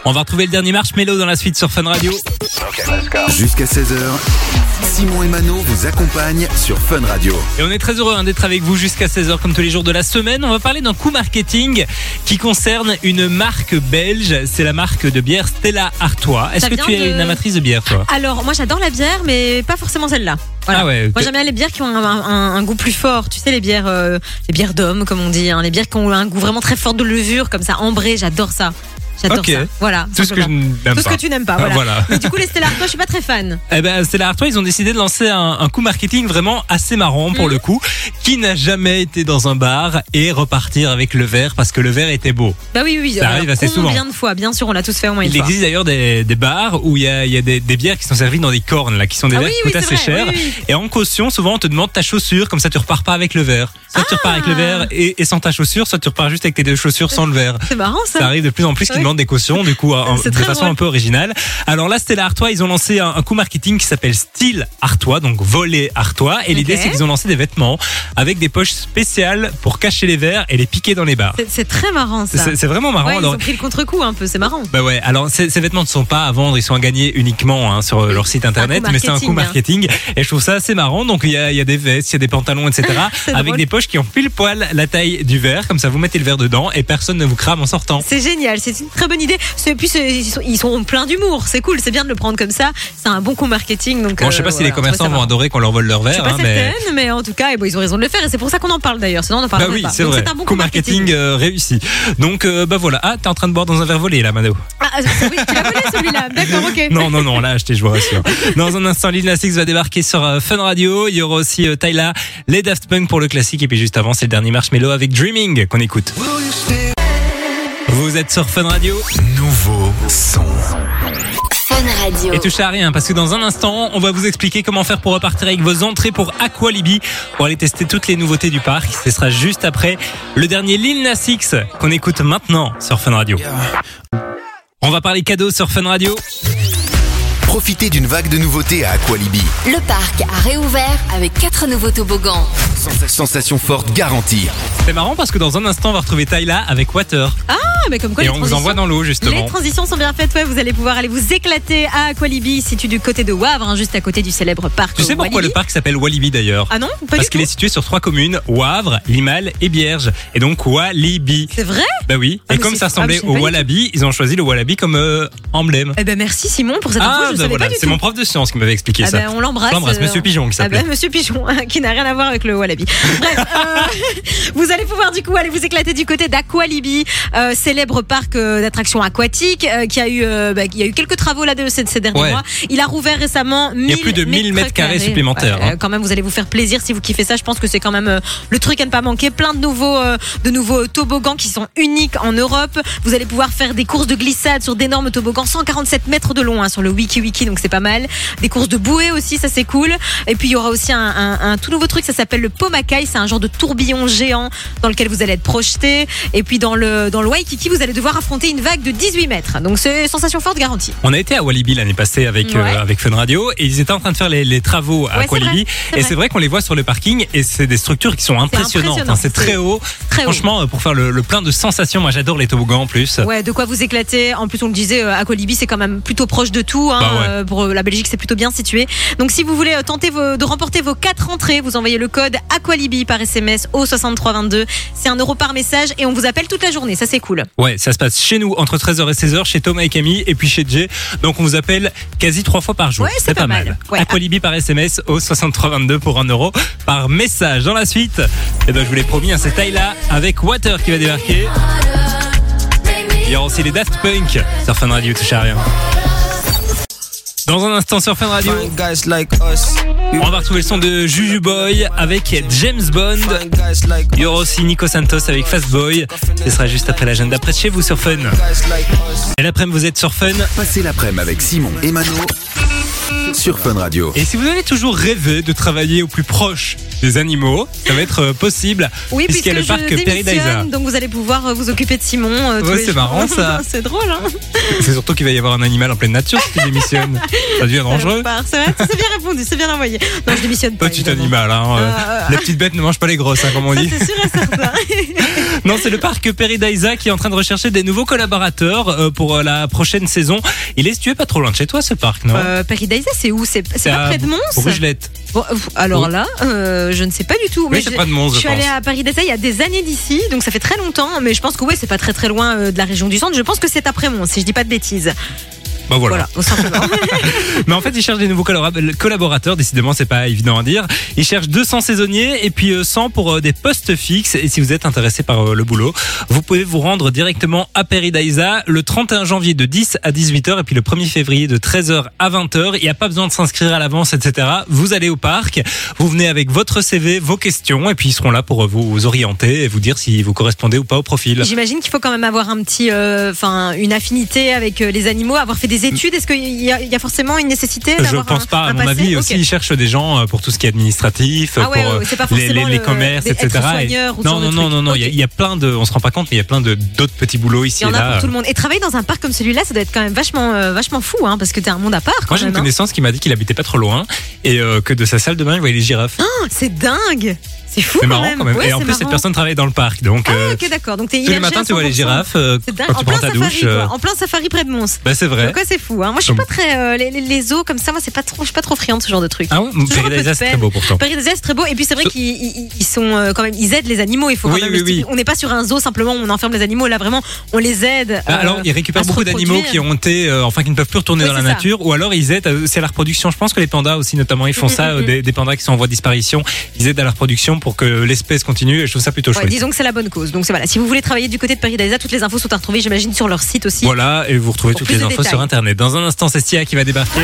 On va retrouver le dernier Marshmallow dans la suite sur Fun Radio. Jusqu'à 16h, Simon et Mano vous accompagnent sur Fun Radio. Et on est très heureux hein, d'être avec vous jusqu'à 16h comme tous les jours de la semaine. On va parler d'un coup marketing qui concerne une marque belge. C'est la marque de bière Stella Artois. Est-ce que tu es de- une amatrice de bière toi? Alors moi j'adore la bière, mais pas forcément celle-là. Voilà. Ah ouais. Moi j'aime bien les bières qui ont un, un- un goût plus fort. Tu sais les bières, euh, les bières d'hommes comme on dit, hein, les bières qui ont un goût vraiment très fort de levure comme ça, ambré. J'adore ça. J'adore Ok. ça. Voilà. Tout ce que je simplement. n'aime Tout ce pas. que tu n'aimes pas. Ah, Voilà. Mais du coup les Stella Artois, je suis pas très fan. Eh ben, Stella Artois, ils ont décidé de lancer un, un coup marketing vraiment assez marrant Mhm. pour le coup, qui n'a jamais été dans un bar et repartir avec le verre parce que le verre était beau. Bah oui oui. Ça arrive assez souvent. Combien de fois Bien sûr, on l'a tous fait au moins une Il fois. existe d'ailleurs des, des bars où il y a, il y a des, des bières qui sont servies dans des cornes, là, qui sont des Ah verres oui, qui coûtent assez vrai, cher. oui, oui. Et en caution, souvent, on te demande ta chaussure, comme ça tu repars pas avec le verre. Soit tu repars avec le verre et, et sans ta chaussure, soit tu repars juste avec tes deux chaussures sans le verre. C'est marrant ça. Ça arrive de plus en plus qu'ils Des cautions, du coup, un- de façon un peu originale. Alors là, Stella Artois, ils ont lancé un, un coup marketing qui s'appelle Style Artois, donc voler Artois. Et l'idée, c'est qu'ils ont lancé des vêtements avec des poches spéciales pour cacher les verres et les piquer dans les bars. C'est- très marrant ça. C'est vraiment marrant. Ouais, ils Alors, ont pris le contre-coup un peu, c'est marrant. bah ouais, alors ces, ces vêtements ne sont pas à vendre, ils sont à gagner uniquement hein, sur leur site internet, mais c'est un coup marketing, hein. marketing et je trouve ça assez marrant. Donc il y a, il y a des vestes, il y a des pantalons, etc. Avec drôle. des poches qui ont pile poil la taille du verre, comme ça vous mettez le verre dedans et personne ne vous crame en sortant. C'est génial, c'est une très bonne idée. C'est- Puis c'est- ils sont, ils sont pleins d'humour, c'est cool, c'est bien de le prendre comme ça. C'est un bon coup marketing. Donc, Bon, je sais euh, pas si voilà, les commerçants je vont adorer qu'on leur vole leur Je suis verre, pas hein, mais. certaine, mais en tout cas, eh ben, ils ont raison de le faire et c'est pour ça qu'on en parle d'ailleurs. Sinon, on Bah oui, pas. c'est un bon coup marketing euh, réussi. Donc euh, bah voilà. Ah, t'es en train de boire dans un verre volé là, Mano. Ah, ah, oui, tu l'as volé celui-là. D'accord, ok. Non, non, non, là, acheté, je vous rassure. Dans un instant, Lil Nas X va débarquer sur euh, Fun Radio. Il y aura aussi euh, Tyla, les Daft Punk pour le classique. Et puis juste avant, c'est le dernier Marshmello avec Dreaming qu'on écoute. Vous êtes sur Fun Radio Nouveau son. Fun Radio. et touchez à rien parce que dans un instant, on va vous expliquer comment faire pour repartir avec vos entrées pour Aqualibi pour aller tester toutes les nouveautés du parc. Ce sera juste après le dernier Lil Nas X qu'on écoute maintenant sur Fun Radio. On va parler cadeaux sur Fun Radio. Profitez d'une vague de nouveautés à Aqualibi. Le parc a réouvert avec quatre nouveaux toboggans. Sensation forte garantie. C'est marrant parce que dans un instant, on va retrouver Tyla avec Water. Ah, mais comme quoi, et les on vous envoie dans l'eau Les justement. transitions sont bien faites, ouais. Vous allez pouvoir aller vous éclater à Aqualibi, situé du côté de Wavre, hein, juste à côté du célèbre parc. Tu sais pourquoi Walibi. le parc s'appelle Walibi d'ailleurs Ah non, pas Parce du qu'il tout. est situé sur trois communes, Wavre, Limal et Bierge. Et donc Walibi. C'est vrai? Bah oui. Ah, et mais comme c'est- ça ah, ressemblait je savais au pas du Wallaby, ils ont choisi le Wallaby comme euh, emblème. Eh ben merci Simon pour cette info, Ah je bah savais voilà, c'est mon prof de sciences qui m'avait expliqué Ah ça. ben, on l'embrasse. Euh, Monsieur Pigeon qui Ah ben, Monsieur Pigeon, qui n'a rien à voir avec le Wallaby. Bref, euh, vous allez pouvoir du coup aller vous éclater du côté d'Aqualibi, euh, célèbre parc d'attractions aquatiques, qui a eu, euh, bah, il a eu quelques travaux là de ces, ces derniers Ouais. mois. Il a rouvert récemment. y a plus de 1000 mètres carrés supplémentaires, Ouais, hein. quand même, vous allez vous faire plaisir si vous kiffez ça. Je pense que c'est quand même le truc à ne pas manquer. Plein de nouveaux, de nouveaux toboggans qui sont uniques en Europe. Vous allez pouvoir faire des courses de glissade sur d'énormes toboggans, 147 mètres de long hein, sur le Wiki Wiki, donc c'est pas mal. Des courses de bouée aussi, ça c'est cool. Et puis il y aura aussi un, un- un tout nouveau truc, ça s'appelle le Pomakai. C'est un genre de tourbillon géant dans lequel vous allez être projeté. Et puis dans le dans le Waikiki, vous allez devoir affronter une vague de 18 mètres. Donc c'est sensation forte garantie. On a été à Walibi l'année passée avec euh, Ouais. avec Fun Radio et ils étaient en train de faire les, les travaux à Ouais, Walibi et c'est vrai qu'on les voit sur le parking et c'est des structures qui sont impressionnantes. impressionnant, hein, C'est très haut. Très. Franchement, euh, pour faire le, le plein de sensations, moi j'adore les toboggans en plus. Ouais, de quoi vous éclater. En plus, on le disait, euh, Aqualibi, c'est quand même plutôt proche de tout. Hein. Bah ouais. euh, pour euh, la Belgique, c'est plutôt bien situé. Donc si vous voulez euh, tenter vos- de remporter vos quatre entrées, vous envoyez le code Aqualibi par SMS au 6322. C'est un euro par message et on vous appelle toute la journée. Ça c'est cool. Ouais, ça se passe chez nous entre 13h et 16h, chez Thomas et Camille, et puis chez Jay. Donc on vous appelle quasi trois fois par jour. Ouais, c'est pas mal. Ouais. Aqualibi par SMS au 6322 pour 1 euro par message. Dans la suite, eh ben, je vous l'ai promis, hein, c'est Tyla avec Water qui va débarquer. Il y aura aussi les Daft Punk sur Fun Radio, touche à rien. Dans un instant sur Fun Radio, on va retrouver le son de Juju Boy avec James Bond. Il y aura aussi Nico Santos avec Fast Boy. Ce sera juste après l'agenda près de chez vous sur Fun. Et l'après-midi, vous êtes sur Fun. Passez l'après-midi avec Simon et Mano sur Fun Radio. Et si vous avez toujours rêvé de travailler au plus proche des animaux, ça va être euh, possible. Oui, puisqu'il y puisque a le parc démissionne, donc vous allez pouvoir euh, vous occuper de Simon. euh, Ouais, c'est marrant, ça. c'est drôle, hein C'est surtout qu'il va y avoir un animal en pleine nature si tu démissionnes. Ça devient dangereux. C'est vrai, c'est bien répondu, c'est bien envoyé. Non, je démissionne pas. Petit animal, hein. euh, Euh, Les petites bêtes ne mangent pas les grosses, hein, comme on Ça, dit. c'est sûr et certain. Non, c'est le parc Paradisa qui est en train de rechercher des nouveaux collaborateurs pour la prochaine saison. Il est situé pas trop loin de chez toi, ce parc, non? Euh, C'est où C'est c'est pas à près de Mons Brugelette. Bon, euh, Alors Oui. là, euh, je ne sais pas du tout. Je- c'est pas de Mons, Je je suis pense. allée à Paradisa il y a des années d'ici, donc ça fait très longtemps, mais je pense que ouais, c'est pas très très loin euh, de la région du centre. Je pense que c'est après Mons, si je dis pas de bêtises. Bah voilà. Voilà. Mais en fait, ils cherchent des nouveaux collabora- collaborateurs. Décidément, c'est pas évident à dire. Ils cherchent 200 saisonniers et puis euh, 100 pour euh, des postes fixes. Et si vous êtes intéressé par euh, le boulot, vous pouvez vous rendre directement à Paradisa le 31 janvier de 10 à 18h et puis le 1er février de 13h à 20h. Il n'y a pas besoin de s'inscrire à l'avance, etc. Vous allez au parc, vous venez avec votre CV, vos questions et puis ils seront là pour euh, vous orienter et vous dire si vous correspondez ou pas au profil. J'imagine qu'il faut quand même avoir un petit, euh, enfin, une affinité avec euh, les animaux, avoir fait des études. Est-ce qu'il y, a- il y a forcément une nécessité Je pense un- pas. À mon avis, aussi, ils cherchent des gens euh, pour tout ce qui est administratif, Ah ouais, pour ouais, euh, les, commerces, des- etc. Et- non, non, non, non, non. Il y a- y, plein de. On se rend pas compte, mais il y a plein de d'autres petits boulots ici Il y en et a là. pour tout le monde. Et travailler dans un parc comme celui-là, ça doit être quand même vachement, euh, vachement fou, hein, parce que t'es un monde à part. Quand Moi, j'ai une hein. connaissance qui m'a dit qu'il habitait pas trop loin et euh, que de sa salle de bain, il voyait les girafes. Oh, c'est dingue. C'est fou c'est quand marrant même. quand même. Ouais, et en plus, cette personne travaille dans le parc, donc. Ah, euh, ok, d'accord. Donc tous les matins, tu vois les 100%. girafes euh, quand En tu plein ta safari, douche. quoi. euh, En plein safari près de Mons. Bah, c'est vrai. Ouais, c'est fou. Hein. Moi, je suis pas très euh, les, les- les zoos comme ça. Moi, c'est pas trop. Je suis pas trop friande de ce genre de trucs. Ah ouais, de c'est très beau pourtant. Paradisa, c'est très beau. Et puis c'est vrai qu'ils ils- ils sont euh, quand même. Ils aident les animaux. Il faut quand même. On n'est pas sur un zoo simplement. où On enferme les animaux. Là, vraiment, on les aide. Ah, euh, alors, ils récupèrent beaucoup d'animaux qui ont été, enfin, qui ne peuvent plus retourner dans la ça. nature, ou alors ils aident, c'est la reproduction. Je pense que les pandas aussi, notamment, ils font Mm, ça, mm, euh, mm. des pandas qui sont en voie de disparition, ils aident à la reproduction pour que l'espèce continue, et je trouve ça plutôt Ouais, chouette. disons que c'est la bonne cause. Donc c'est voilà. Si vous voulez travailler du côté de Paradisa, toutes les infos sont à retrouver, j'imagine, sur leur site aussi. Voilà, et vous retrouvez toutes les infos détails. sur internet. Dans un instant, c'est Sia qui va débarquer.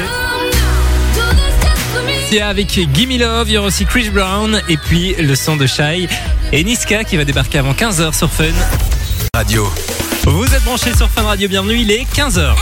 Sia avec Gimme Love, il y aura aussi Chris Brown, et puis le son de Shy, et Niska qui va débarquer avant 15h sur Fun. Radio. Vous êtes branchés sur Fun Radio, bienvenue, il est 15h.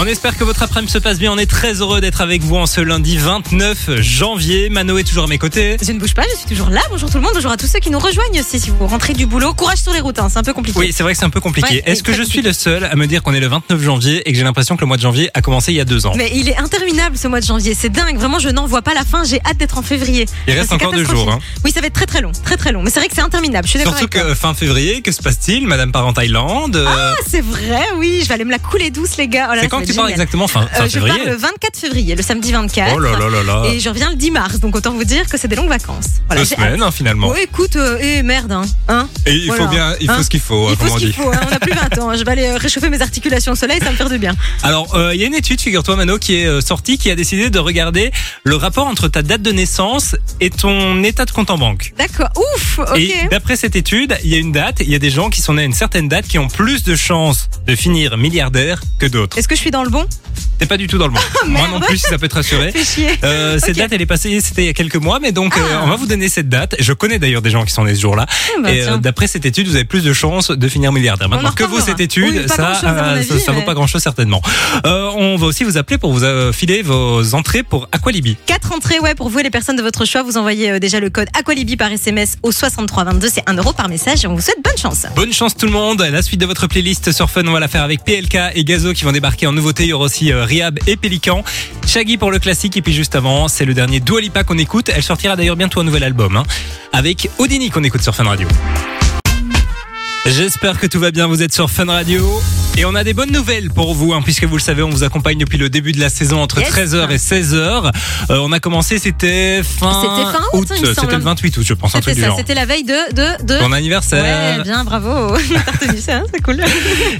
On espère que votre après-midi se passe bien. On est très heureux d'être avec vous en ce lundi 29 janvier. Mano est toujours à mes côtés. Je ne bouge pas, je suis toujours là. Bonjour tout le monde, bonjour à tous ceux qui nous rejoignent aussi. Si vous rentrez du boulot, courage sur les routes, hein, c'est un peu compliqué. Oui, c'est vrai que c'est un peu compliqué. Ouais, Est-ce que je suis le seul à me dire qu'on est le 29 janvier et que j'ai l'impression que le mois de janvier a commencé il y a deux ans? Mais il est interminable ce mois de janvier, c'est dingue. Vraiment, je n'en vois pas la fin. J'ai hâte d'être en février. Il reste encore deux jours. hein. Oui, ça va être très très long, très très long. Mais c'est vrai que c'est interminable. Je suis Surtout avec toi. que fin février, que se passe-t-il? Madame part en Thaïlande. euh, Ah, c'est vrai, oui. Je vais aller me la couler douce, les gars. Oh là, quand tu pars exactement Fin, fin Euh, je pars février le 24 février, le samedi 24. Oh là là là là. Et je reviens le 10 mars, donc autant vous dire que c'est des longues vacances. Voilà, Deux semaines hein, finalement. Ouais, écoute, euh, eh, merde, hein. hein Et il Voilà. faut bien, il faut Hein ce qu'il faut, Il faut comme ce on qu'il dit. faut, on a plus 20 ans. Je vais aller euh, réchauffer mes articulations au soleil, ça me faire du bien. Alors, euh, il y a une étude, figure-toi Mano, qui est sortie, qui a décidé de regarder le rapport entre ta date de naissance et ton état de compte en banque. D'accord, ouf, ok. Et d'après cette étude, il y a une date, il y a des gens qui sont nés à une certaine date qui ont plus de chances de finir milliardaires que d'autres. Est-ce que je suis dans le bon T'es pas du tout dans le bon. Moi merde. non plus, si ça peut te rassurer. Euh, Cette date, elle est passée, c'était il y a quelques mois, mais donc euh, Ah. on va vous donner cette date. Je connais d'ailleurs des gens qui sont nés ce jour-là. Ah bah, et euh, d'après cette étude, vous avez plus de chances de finir milliardaire. Maintenant en que vaut cette étude, Oui, ça, euh, avis, ça, ça vaut pas grand-chose certainement. Euh, on va aussi vous appeler pour vous euh, filer vos entrées pour Aqualibi. Quatre entrées, ouais, pour vous et les personnes de votre choix. Vous envoyez euh, déjà le code Aqualibi par SMS au 6322. C'est 1 euro par message et on vous souhaite bonne chance. Bonne chance tout le monde. La suite de votre playlist sur Fun, on va la faire avec PLK et Gazo qui vont débarquer en nouveauté. Il y aura aussi euh, Riab et Pélican. Shaggy pour le classique et puis juste avant, c'est le dernier Dua Lipa qu'on écoute. Elle sortira d'ailleurs bientôt un nouvel album hein, avec Odini qu'on écoute sur Fun Radio. J'espère que tout va bien, vous êtes sur Fun Radio. Et on a des bonnes nouvelles pour vous, hein, puisque vous le savez, on vous accompagne depuis le début de la saison entre Yes. 13h et 16h. Euh, on a commencé, c'était fin, fin août, C'était le 28 août, je pense, un C'était ça, c'était la veille de. de, de... Ton anniversaire. Ouais, bien, bravo. Ça, hein, c'est cool.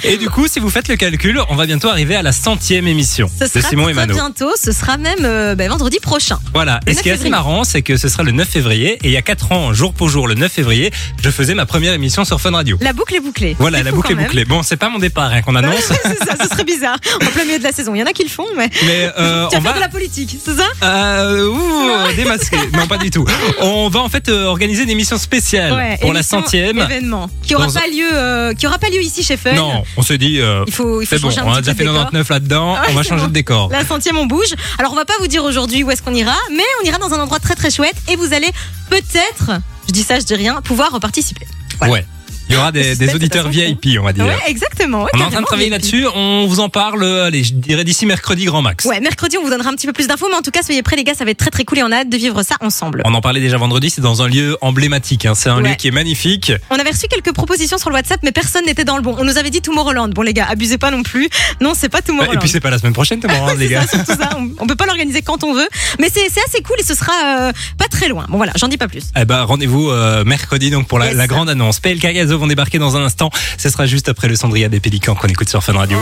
Et du coup, si vous faites le calcul, on va bientôt arriver à la centième émission Ce de sera Simon et très Mano. bientôt, ce sera même euh, ben, vendredi prochain. Voilà. Et ce qui est 9 assez marrant, c'est que ce sera le 9 février. Et il y a 4 ans, jour pour jour, le 9 février, je faisais ma première émission sur Fun Radio. La boucle est bouclée. Voilà, la boucle est bouclée. Bon, c'est pas mon départ hein, qu'on annonce, c'est ça, ce serait bizarre. En plein milieu de la saison. Il y en a qui le font, mais. mais euh, tu vas on faire va. de la politique, c'est ça? Euh, ouh, démasqué. Non, pas du tout. On va en fait euh, organiser une émission spéciale Ouais, pour la centième. événement qui aura Dans pas lieu, euh, qui aura pas lieu ici chez Fun. Non, on s'est dit, euh, Il faut, il faut c'est bon, changer un on a déjà fait de décor. 99 là-dedans, Ah on va changer bon. de décor. La centième, on bouge. Alors, on va pas vous dire aujourd'hui où est-ce qu'on ira, mais on ira dans un endroit très très chouette et vous allez peut-être, je dis ça, je dis rien, pouvoir participer. Voilà. Ouais. Il y aura des, des auditeurs VIP, on va dire. Ouais, exactement. ouais, on est en train de travailler là-dessus, on vous en parle, euh, allez, je dirais d'ici mercredi grand max. Ouais, mercredi, on vous donnera un petit peu plus d'infos, mais en tout cas, soyez prêts, les gars, ça va être très très cool et on a hâte de vivre ça ensemble. On en parlait déjà vendredi, c'est dans un lieu emblématique, hein. c'est un Ouais. lieu qui est magnifique. On avait reçu quelques propositions sur le WhatsApp, mais personne n'était dans le bon. On nous avait dit Tomorrowland. Bon, les gars, abusez pas non plus. Non, c'est pas Tomorrowland. et puis c'est pas la semaine prochaine, marrant, les gars. ça, ça. On, on peut pas l'organiser quand on veut, mais c'est c'est assez cool et ce sera euh, pas très loin. Bon voilà, j'en dis pas plus. Eh ben, rendez-vous euh, mercredi donc pour la, Yes. la grande annonce. PLK Gazo vont débarquer dans un instant. Ce sera juste après le Cendria des Pélicans qu'on écoute sur Fun Radio.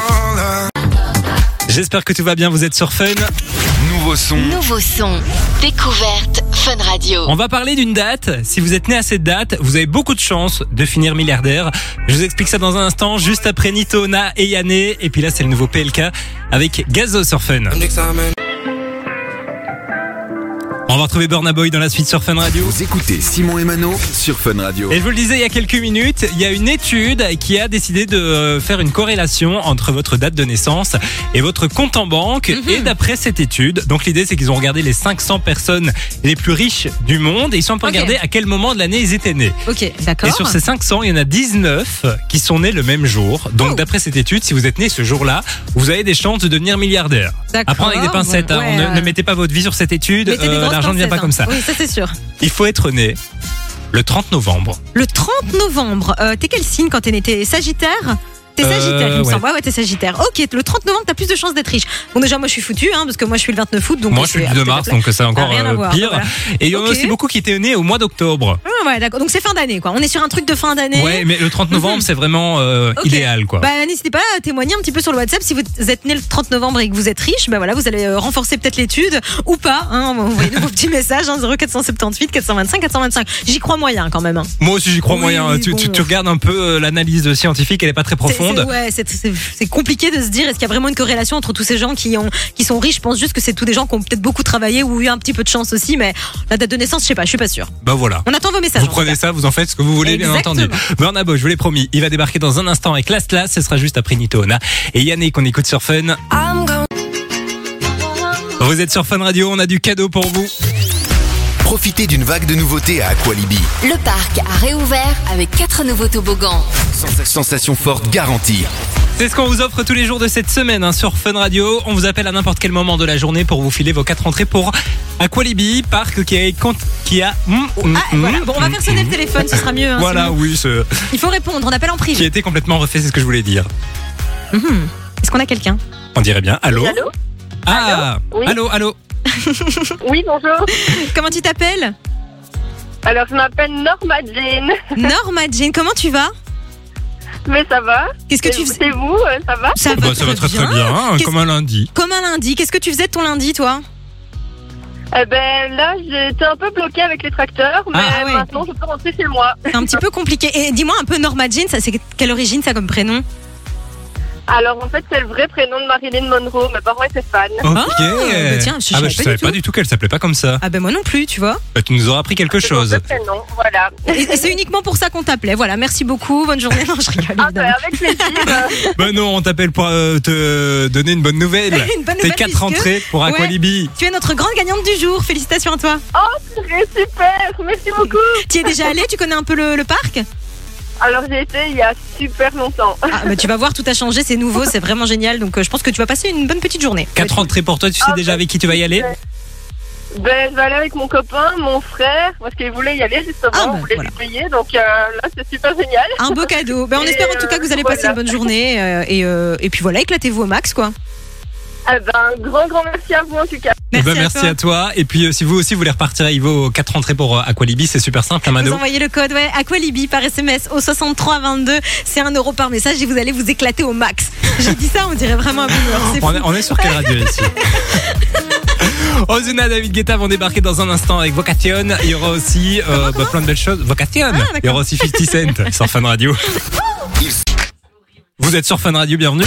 J'espère que tout va bien, vous êtes sur Fun. Nouveau son. Nouveau son. Découverte Fun Radio. On va parler d'une date. Si vous êtes né à cette date, vous avez beaucoup de chances de finir milliardaire. Je vous explique ça dans un instant, juste après Nitona et Yanné. Et puis là, c'est le nouveau PLK avec Gazo sur Fun. On va retrouver Burna Boy dans la suite sur Fun Radio. Vous écoutez Simon et Mano sur Fun Radio. Et je vous le disais il y a quelques minutes, il y a une étude qui a décidé de faire une corrélation entre votre date de naissance et votre compte en banque. Et d'après cette étude, donc l'idée c'est qu'ils ont regardé les 500 personnes les plus riches du monde et ils sont un peu Ok. regardés à quel moment de l'année ils étaient nés. Ok, d'accord. Et sur ces 500, il y en a 19 qui sont nés le même jour. Donc Oh. d'après cette étude, si vous êtes né ce jour-là, vous avez des chances de devenir milliardaire. D'accord. À prendre avec des pincettes. hein. Ouais, ne, euh, ne mettez pas votre vie sur cette étude. mettez des euh, grosses L'argent ne vient pas comme ça. Oui, ça c'est sûr. Il faut être né le 30 novembre. Le 30 novembre, euh, t'es quel signe quand t'es né? T'es Sagittaire? T'es Euh, Sagittaire, il me ouais. semble. Ouais, ouais, t'es Sagittaire. Ok, le 30 novembre, t'as plus de chances d'être riche. Bon, déjà, moi, je suis foutu, hein, parce que moi, je suis le 29 août. Donc Moi, je suis le 2 à mars, donc c'est encore euh, pire. voilà. Et il y en a aussi beaucoup qui étaient nés au mois d'octobre. Ah, ouais, d'accord. Donc c'est fin d'année, quoi. On est sur un truc de fin d'année. Ouais, mais le 30 novembre, c'est vraiment euh, Ok. idéal, quoi. Bah, n'hésitez pas à témoigner un petit peu sur le WhatsApp si vous êtes né le 30 novembre et que vous êtes riche. Bah voilà, vous allez euh, renforcer peut-être l'étude ou pas. Hein, Envoyez-nous vos petits messages hein, 0478 425 425. J'y crois moyen quand même. hein. Moi aussi, j'y crois Oui, moyen. Tu, bon. tu- tu regardes un peu euh, l'analyse scientifique, elle est pas très C'est- profonde. c'est- Ouais, c'est- c'est c'est compliqué de se dire est-ce qu'il y a vraiment une corrélation entre tous ces gens qui ont qui sont riches? Je pense juste que c'est tous des gens qui ont peut-être beaucoup travaillé ou eu un petit peu de chance aussi, mais la date de naissance, je sais pas, je suis pas sûre. Bah voilà. On attend vos messages. Vous prenez ça, vous en faites ce que vous voulez, bien entendu. Burna Boy, je vous l'ai promis, il va débarquer dans un instant avec Last Last, ce sera juste après Nitona. Et Yannick, qu'on écoute sur Fun. Vous êtes sur Fun Radio, on a du cadeau pour vous. Profitez d'une vague de nouveautés à Aqualibi. Le parc a réouvert avec quatre nouveaux toboggans. Sensation forte garantie. C'est ce qu'on vous offre tous les jours de cette semaine hein, sur Fun Radio. On vous appelle à n'importe quel moment de la journée pour vous filer vos quatre entrées pour Aqualibi, parc qui a... Qui a mm, mm, Ah, voilà. mm, Bon, on va mm, faire sonner le téléphone, ce sera mieux. hein, Voilà, sinon. oui, ce- Il faut répondre, on appelle en qui a privé. été complètement refait, c'est ce que je voulais dire. Mhm. Est-ce qu'on a quelqu'un? On dirait bien. Allô Allô Ah Oui. Allô, allô Oui, bonjour. Comment tu t'appelles? Alors, je m'appelle Norma Jane. Norma Jane, comment tu vas? Mais ça va Qu'est-ce que C'est- tu faisais C'est vous, euh, ça va Ça Bah, Ça va très très bien, hein, Qu'est-ce- comme un lundi. Comme un lundi. Qu'est-ce que tu faisais de ton lundi, toi Eh ben là, j'étais un peu bloquée avec les tracteurs, mais Ah ouais. maintenant, je peux rentrer chez moi. C'est un petit peu compliqué. Et dis-moi un peu, Norma Jean, ça, c'est quelle origine ça comme prénom Alors, en fait, c'est le vrai prénom de Marilyn Monroe. Mes parents étaient fans. Ok. bah tiens, je ah savais bah, je pas savais du pas tout. du tout qu'elle s'appelait pas comme ça. Ah ben moi non plus, tu vois. Bah, tu nous auras appris quelque C'est mon chose. vrai prénom, voilà. Et, et c'est uniquement pour ça qu'on t'appelait. Voilà, merci beaucoup, bonne journée. Non, je rigole Ah évidemment. avec plaisir. bah non, on t'appelle pour euh, te donner une bonne nouvelle. Une bonne Tes nouvelle, quatre puisque entrées pour Ouais. Aqualibi. Tu es notre grande gagnante du jour. Félicitations à toi. Très super, merci beaucoup. Tu y es déjà allé Tu connais un peu le, le parc? Alors, j'ai été il y a super longtemps. ah, bah, Tu vas voir, tout a changé, c'est nouveau, c'est vraiment génial. Donc euh, je pense que tu vas passer une bonne petite journée. Quatre entrées pour toi, tu sais Ah, déjà avec qui tu vas y aller Ben, je vais aller avec mon copain, mon frère, parce qu'il voulait y aller justement, Ah, bah, on voulait voilà. lui payer, donc euh, là c'est super génial. Un beau cadeau. Ben, on Et, espère en tout cas que vous allez passer une voilà. bonne journée. euh, et, euh, et puis voilà, éclatez-vous au max, quoi. Eh ben, grand, grand merci à vous en tout cas. Eh ben, Merci à merci toi. à toi. Et puis, euh, si vous aussi voulez repartir avec vos quatre entrées pour euh, Aqualibi, c'est super simple, hein, Vous Mano. envoyez le code ouais, Aqualibi par SMS au 6322. C'est un euro par message et vous allez vous éclater au max. J'ai dit ça, on dirait vraiment un On est, on est sur quelle radio ici Ozuna, David Guetta vont débarquer dans un instant avec Vocation. Il y aura aussi euh, bah, plein de belles choses. Vocation. Ah, Il y aura aussi 50 Cent sur Fun Radio. Vous êtes sur Fun Radio, bienvenue.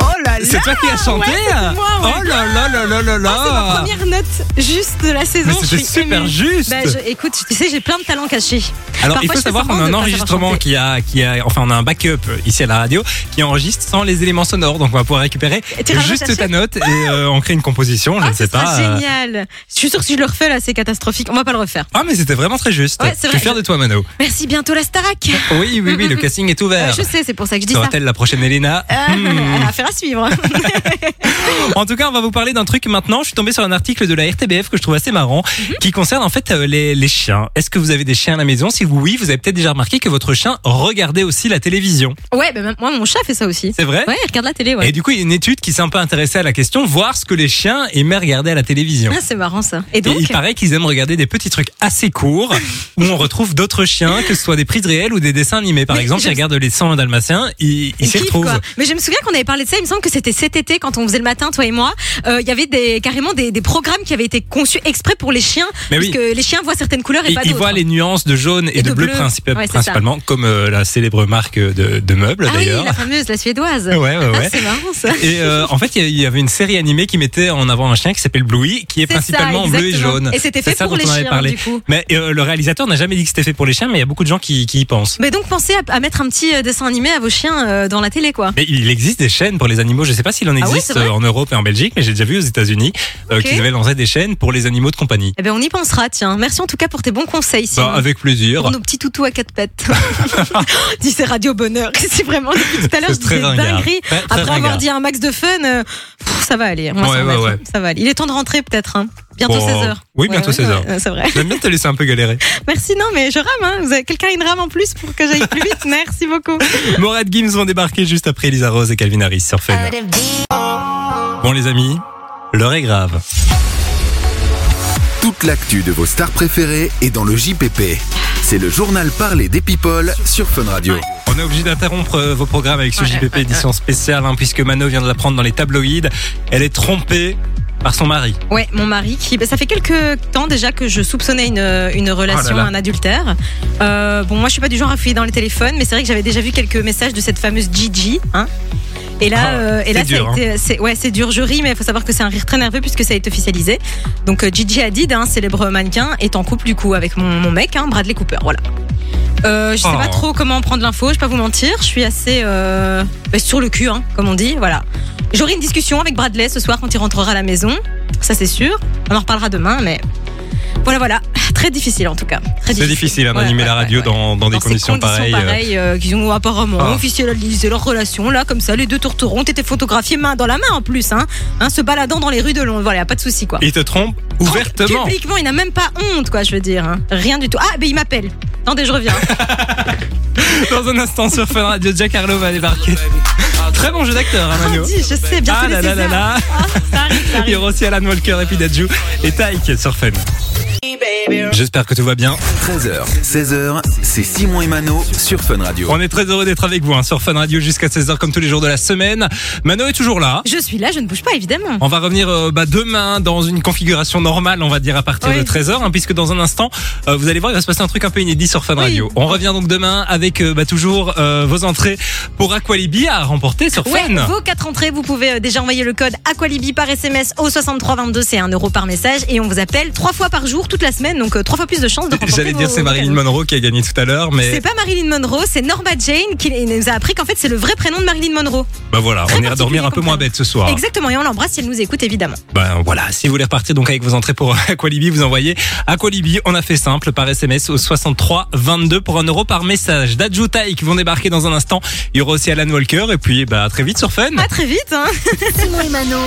Oh là là C'est toi qui as chanté ouais, c'est moi, ouais. Oh là là là là là là Oh, c'est ma première note juste de la saison. C'était super émue. juste. Bah, je- écoute, tu sais, j'ai plein de talents cachés. Alors, Parfois, il faut savoir qu'on a un enregistrement qui a, qui a, enfin, on a un backup ici à la radio qui enregistre sans les éléments sonores. Donc, on va pouvoir récupérer juste ta note et euh, on crée une composition. Je Ah, ne sais pas. euh. génial. Je suis sûre que si je le refais là, c'est catastrophique. On va pas le refaire. Ah, mais c'était vraiment très juste. Ouais, je c'est suis fier de toi, Mano. Merci, bientôt la Starac. Oui, oui, oui, le casting est ouvert. Je sais, c'est pour ça que je dis ça. Sera-t-elle la prochaine Elena Euh, Hmm. Affaire à suivre. En tout cas, on va vous parler d'un truc maintenant. Je suis tombé sur un article de la RTBF que je trouve assez marrant, Mhm. qui concerne en fait euh, les, les chiens. Est-ce que vous avez des chiens à la maison? Si oui, vous avez peut-être déjà remarqué que votre chien regardait aussi la télévision. ouais, bah, moi, mon chat fait ça aussi. C'est vrai? Ouais, il regarde la télé, ouais. Et du coup, il y a une étude qui s'est un peu intéressée à la question, voir ce que les chiens aimaient regarder à la télévision. Ah, c'est marrant ça. Et Et donc il paraît qu'ils aiment regarder des petits trucs assez courts où on retrouve d'autres chiens, que ce soit des prises réelles ou des dessins animés. Par Mais exemple, ils regardent les 100 dalmatiens, ils ils Il s'y retrouvent. Mais je me souviens qu'on avait parlé de ça. Il me semble que c'était cet été quand on faisait le matin, toi et moi. Euh, Il y avait des, carrément des, des programmes qui avaient été conçus exprès pour les chiens, Mais parce oui. que les chiens voient certaines couleurs et Et pas ils d'autres. voient les nuances de jaune et, Et de, de bleu, Ouais, principalement, comme euh, la célèbre marque de, de meubles Ah oui, d'ailleurs. la fameuse, la suédoise. Ouais, ouais, Ah, ouais. c'est marrant ça. Et euh, en fait, il y avait une série animée qui mettait en avant un chien qui s'appelle Bluey, qui est, C'est ça, principalement bleu et jaune. Et c'était C'est fait ça pour dont les on avait chiens, parlé. du coup. Mais le réalisateur n'a jamais dit que c'était fait pour les chiens, mais il y a beaucoup de gens qui, qui y pensent. Mais donc pensez à, à mettre un petit dessin animé à vos chiens dans la télé, quoi. Mais il existe des chaînes pour les animaux. Je sais pas s'il en Ah oui, existe euh, en Europe et en Belgique, mais j'ai déjà vu aux États-Unis euh, qu'ils avaient lancé des chaînes pour les animaux de compagnie. Eh ben on y pensera, tiens. Merci en tout cas pour tes bons conseils. Bah, Simon. avec plaisir. Pour nos petits toutous à quatre pattes. Dis c'est Radio Bonheur. C'est vraiment depuis tout à l'heure, je disais dinguerie. Après avoir dit un max de fun, euh, pff, ça va aller. On va Ouais, ouais, hein. Ça va aller. Il est temps de rentrer peut-être. Hein. Bientôt Bon, 16h. oui, bientôt 16 heures. c'est vrai. J'aime bien te laisser un peu galérer. Merci, non, mais je rame. Hein. Vous avez quelqu'un une rame en plus pour que j'aille plus vite? Merci beaucoup. Morad Gims vont débarquer juste après Elisa Rose et Calvin Harris sur Fun. Bon les amis, l'heure est grave. Toute l'actu de vos stars préférées est dans le JPP. C'est le journal parlé des people sur Fun Radio. On est obligé d'interrompre euh, vos programmes avec ce JPP édition spéciale, hein, puisque Mano vient de l'apprendre dans les tabloïds. Elle est trompée par son mari. Ouais, mon mari qui, bah, ça fait quelques temps déjà que je soupçonnais une, une relation, Oh là là. un adultère. Euh, bon, moi je suis pas du genre à fouiller dans les téléphones, mais c'est vrai que j'avais déjà vu quelques messages de cette fameuse Gigi, hein. Et là, Ah, euh, et là, c'est ça a dur, hein. c'est, ouais, c'est dur. Je ris, mais il faut savoir que c'est un rire très nerveux puisque ça a été officialisé. Donc, euh, Gigi Hadid, un célèbre mannequin, est en couple du coup avec mon, mon mec, hein, Bradley Cooper. Voilà. Euh, je sais Oh. pas trop comment prendre l'info. Je vais pas vous mentir. Je suis assez euh, bah, sur le cul, hein, comme on dit. Voilà. J'aurai une discussion avec Bradley ce soir quand il rentrera à la maison. Ça, c'est sûr. On en reparlera demain, mais voilà, voilà. Très difficile en tout cas. Très C'est difficile hein, Ouais, d'animer ouais, la ouais, radio ouais. dans, dans des Dans ces conditions, pareilles. euh. euh, qu'ils ont apparemment Ah. officialisé leur relation là comme ça les deux tourterons étaient photographiés main dans la main en plus hein, hein se baladant dans les rues de Londres voilà y a pas de souci quoi Il te trompe ouvertement. publiquement il n'a même pas honte quoi je veux dire hein. rien du tout ah ben il m'appelle attendez je reviens Dans un instant sur Fun Radio, Jack Harlow va débarquer. Très bon jeu d'acteur, hein. Ah, dis, je sais bien Ah là là là là. ça Il y aura aussi Alan Walker et puis Dadju et Taïk sur Fun. J'espère que tout va bien. 13h, 16h, c'est Simon et Mano sur Fun Radio. On est très heureux d'être avec vous hein, sur Fun Radio jusqu'à 16h comme tous les jours de la semaine. Mano est toujours là. je suis là je ne bouge pas évidemment On va revenir euh, bah, demain dans une configuration normale, on va dire à partir Oui. de 13h, hein, puisque dans un instant, euh, vous allez voir, il va se passer un truc un peu inédit sur Fun Oui. Radio. On revient donc demain avec euh, bah, toujours euh, vos entrées pour Aqualibi à remporter sur Ouais, Fun. vos quatre entrées, vous pouvez euh, déjà envoyer le code Aqualibi par SMS au 6322, c'est un euro par message et on vous appelle trois fois par jour toute la semaine, donc euh, trois fois plus de chances de remporter J'allais dire c'est Marilyn. Monroe qui a gagné tout à tout à l'heure, mais C'est pas Marilyn Monroe, c'est Norma Jane qui nous a appris qu'en fait c'est le vrai prénom de Marilyn Monroe. bah voilà, Très on ira dormir un peu moins bête ce soir. Exactement, et on l'embrasse si elle nous écoute évidemment. Ben voilà, si vous voulez repartir donc avec vos entrées pour Aqualibi, vous envoyez Aqualibi. On a fait simple par SMS au 63 22 pour un euro par message. D'Adjutai qui vont débarquer dans un instant. Il y aura aussi Alan Walker et puis bah à très vite sur Fun. À très vite hein Simon et Mano.